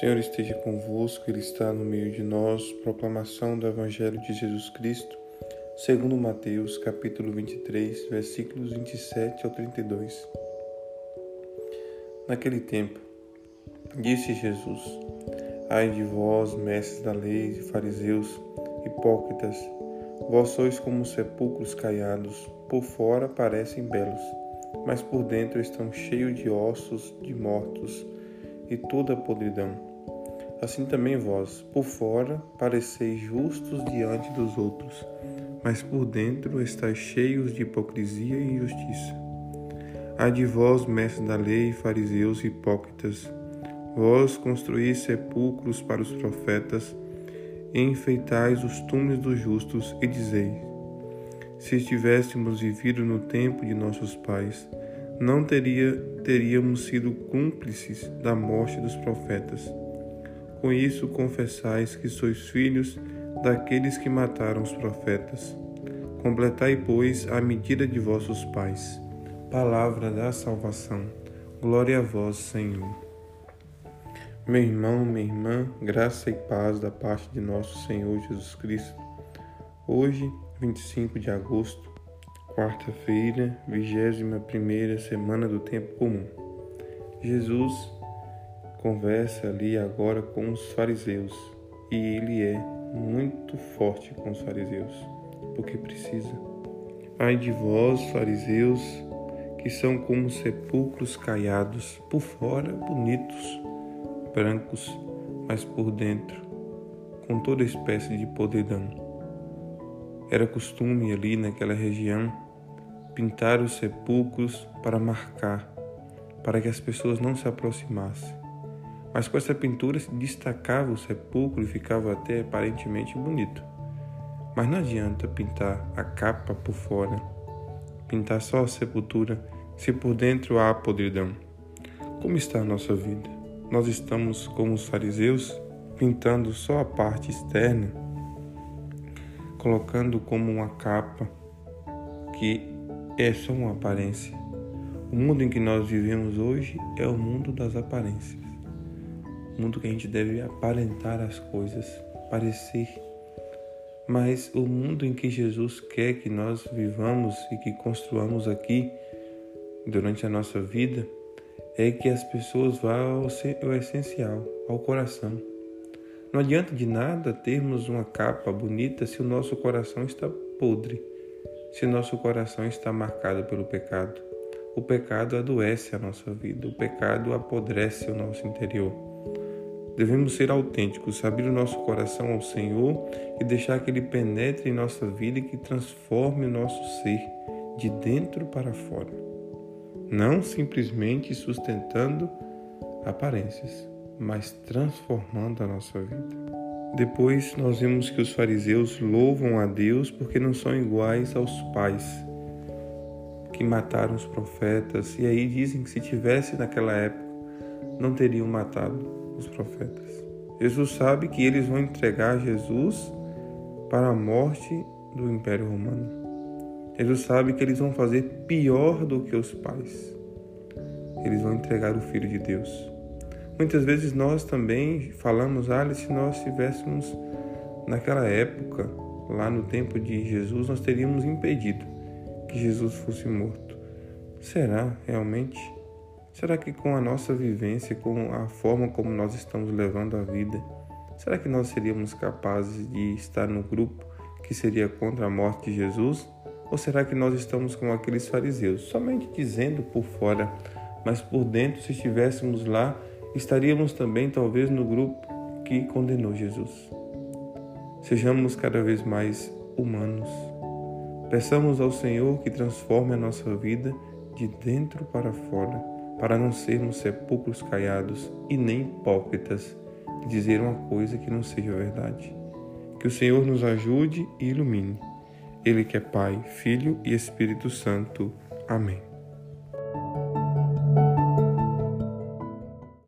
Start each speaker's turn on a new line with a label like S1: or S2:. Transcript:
S1: Senhor esteja convosco, Ele está no meio de nós. Proclamação do Evangelho de Jesus Cristo, segundo Mateus, capítulo 23, versículos 27 ao 32. Naquele tempo, disse Jesus: Ai de vós, mestres da lei e fariseus, hipócritas, vós sois como sepulcros caiados, por fora parecem belos, mas por dentro estão cheios de ossos de mortos e toda a podridão. Assim também vós, por fora, pareceis justos diante dos outros, mas por dentro estáis cheios de hipocrisia e injustiça. Ai de vós, mestres da lei, fariseus hipócritas, vós construís sepulcros para os profetas, e enfeitais os túmulos dos justos, e dizeis: Se estivéssemos vivido no tempo de nossos pais, não teria, teríamos sido cúmplices da morte dos profetas. Com isso confessais que sois filhos daqueles que mataram os profetas. Completai, pois, a medida de vossos pais. Palavra da salvação. Glória a vós, Senhor. Meu irmão, minha irmã, graça e paz da parte de nosso Senhor Jesus Cristo. Hoje, 25 de agosto, Quarta-feira, vigésima primeira semana do tempo comum. Jesus conversa ali agora com os fariseus e ele é muito forte com os fariseus, porque precisa. Ai de vós, fariseus, que são como sepulcros caiados, por fora bonitos, brancos, mas por dentro com toda espécie de podridão. Era costume ali naquela região pintar os sepulcros para marcar, para que as pessoas não se aproximassem. Mas com essa pintura se destacava o sepulcro e ficava até aparentemente bonito. Mas não adianta pintar a capa por fora, pintar só a sepultura, se por dentro há podridão. Como está a nossa vida? Nós estamos como os fariseus, pintando só a parte externa colocando como uma capa que é só uma aparência. O mundo em que nós vivemos hoje é o mundo das aparências. Mundo que a gente deve aparentar as coisas, parecer. Mas o mundo em que Jesus quer que nós vivamos e que construamos aqui durante a nossa vida é que as pessoas vão ao essencial, ao coração não adianta de nada termos uma capa bonita se o nosso coração está podre, se o nosso coração está marcado pelo pecado. O pecado adoece a nossa vida, o pecado apodrece o nosso interior. Devemos ser autênticos, abrir o nosso coração ao Senhor e deixar que Ele penetre em nossa vida e que transforme o nosso ser de dentro para fora. Não simplesmente sustentando aparências mas transformando a nossa vida. Depois nós vemos que os fariseus louvam a Deus porque não são iguais aos pais que mataram os profetas, e aí dizem que se tivesse naquela época não teriam matado os profetas. Jesus sabe que eles vão entregar Jesus para a morte do Império Romano. Jesus sabe que eles vão fazer pior do que os pais. Eles vão entregar o Filho de Deus. Muitas vezes nós também falamos, ah, se nós estivéssemos naquela época, lá no tempo de Jesus, nós teríamos impedido que Jesus fosse morto. Será realmente? Será que com a nossa vivência, com a forma como nós estamos levando a vida, será que nós seríamos capazes de estar no grupo que seria contra a morte de Jesus? Ou será que nós estamos como aqueles fariseus, somente dizendo por fora, mas por dentro, se estivéssemos lá, estaríamos também talvez no grupo que condenou Jesus. Sejamos cada vez mais humanos. Peçamos ao Senhor que transforme a nossa vida de dentro para fora, para não sermos sepulcros caiados e nem hipócritas de dizer uma coisa que não seja verdade. Que o Senhor nos ajude e ilumine. Ele que é Pai, Filho e Espírito Santo. Amém.